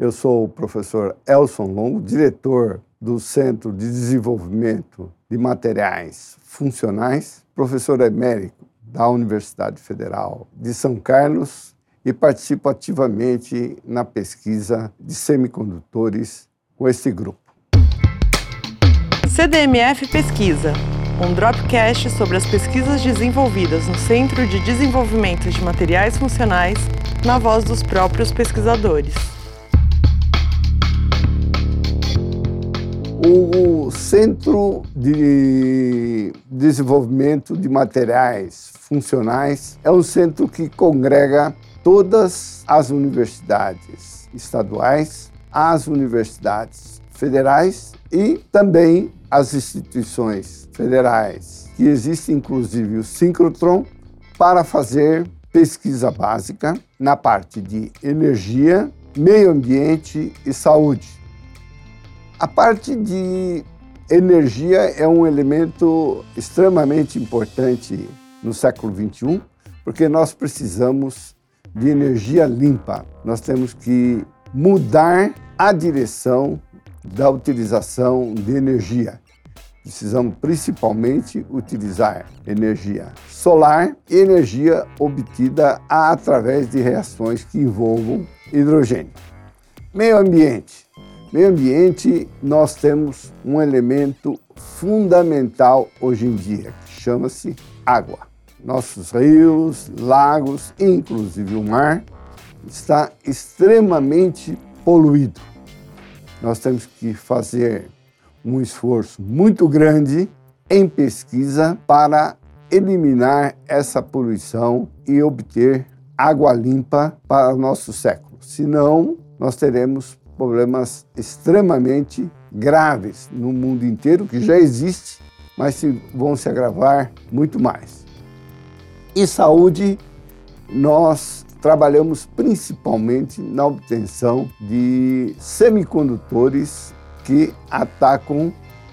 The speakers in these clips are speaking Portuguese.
Eu sou o professor Elson Longo, diretor do Centro de Desenvolvimento de Materiais Funcionais, professor emérito da Universidade Federal de São Carlos e participo ativamente na pesquisa de semicondutores com esse grupo. CDMF Pesquisa, um dropcast sobre as pesquisas desenvolvidas no Centro de Desenvolvimento de Materiais Funcionais, na voz dos próprios pesquisadores. O Centro de Desenvolvimento de Materiais Funcionais é um centro que congrega todas as universidades estaduais, as universidades federais e também as instituições federais, que existe inclusive o Synchrotron para fazer pesquisa básica na parte de energia, meio ambiente e saúde. A parte de energia é um elemento extremamente importante no século XXI, porque nós precisamos de energia limpa. Nós temos que mudar a direção da utilização de energia. Precisamos principalmente utilizar energia solar e energia obtida através de reações que envolvam hidrogênio. Meio ambiente. Meio ambiente, nós temos um elemento fundamental hoje em dia, que chama-se água. Nossos rios, lagos, inclusive o mar, está extremamente poluído. Nós temos que fazer um esforço muito grande em pesquisa para eliminar essa poluição e obter água limpa para o nosso século. Senão, nós teremos problemas extremamente graves no mundo inteiro, que já existe, mas vão se agravar muito mais. E saúde, nós trabalhamos principalmente na obtenção de semicondutores que atacam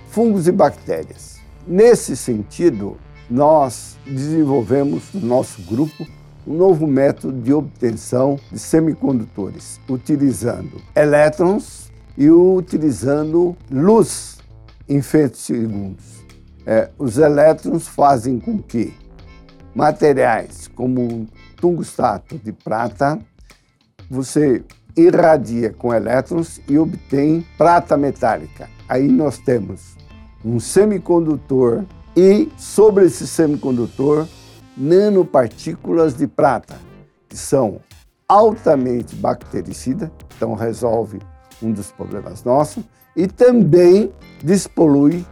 fungos e bactérias. Nesse sentido, nós desenvolvemos no nosso grupo um novo método de obtenção de semicondutores, utilizando elétrons e utilizando luz em femtosegundos. É, os elétrons fazem com que materiais como tungstato de prata você irradia com elétrons e obtém prata metálica. Aí nós temos um semicondutor e sobre esse semicondutor nanopartículas de prata, que são altamente bactericidas, então resolve um dos problemas nossos, e também despolui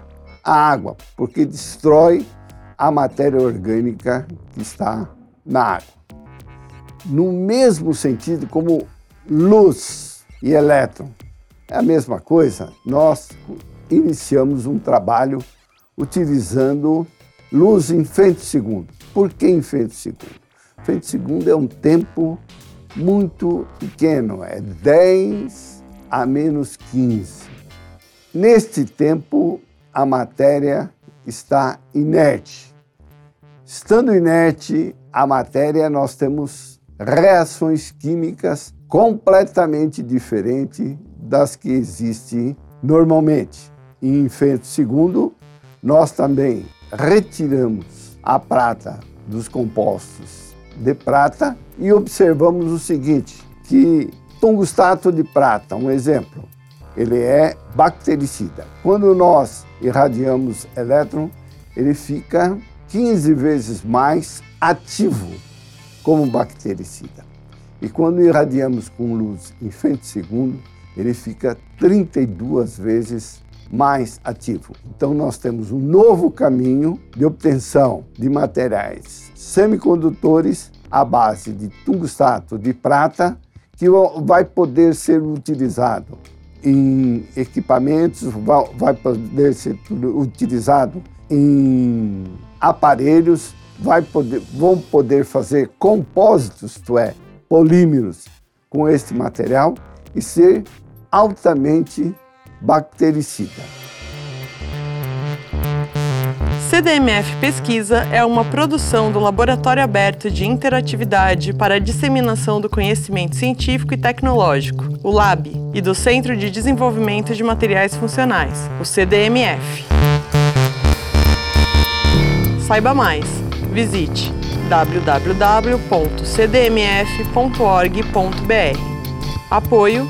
a água, porque destrói a matéria orgânica que está na água. No mesmo sentido como luz e elétron é a mesma coisa, nós iniciamos um trabalho utilizando luz em segundo. Por que em segundo? segundo é um tempo muito pequeno, é 10 a menos 15. Neste tempo, a matéria está inerte. Estando inerte a matéria, nós temos reações químicas completamente diferentes das que existem normalmente. Em segundo, nós também retiramos a prata dos compostos de prata e observamos o seguinte, que tungstato de prata, um exemplo, ele é bactericida. Quando nós irradiamos elétron, ele fica 15 vezes mais ativo como bactericida. E quando irradiamos com luz em segundo, ele fica 32 vezes mais ativo. Então, nós temos um novo caminho de obtenção de materiais semicondutores à base de tungstato de prata, que vai poder ser utilizado em equipamentos, vai poder ser utilizado em aparelhos, vai poder, vão poder fazer compósitos, isto é, polímeros com este material e ser altamente bactericida. CDMF Pesquisa é uma produção do Laboratório Aberto de Interatividade para a Disseminação do Conhecimento Científico e Tecnológico, o LAB, e do Centro de Desenvolvimento de Materiais Funcionais, o CDMF. Saiba mais. Visite www.cdmf.org.br. Apoio: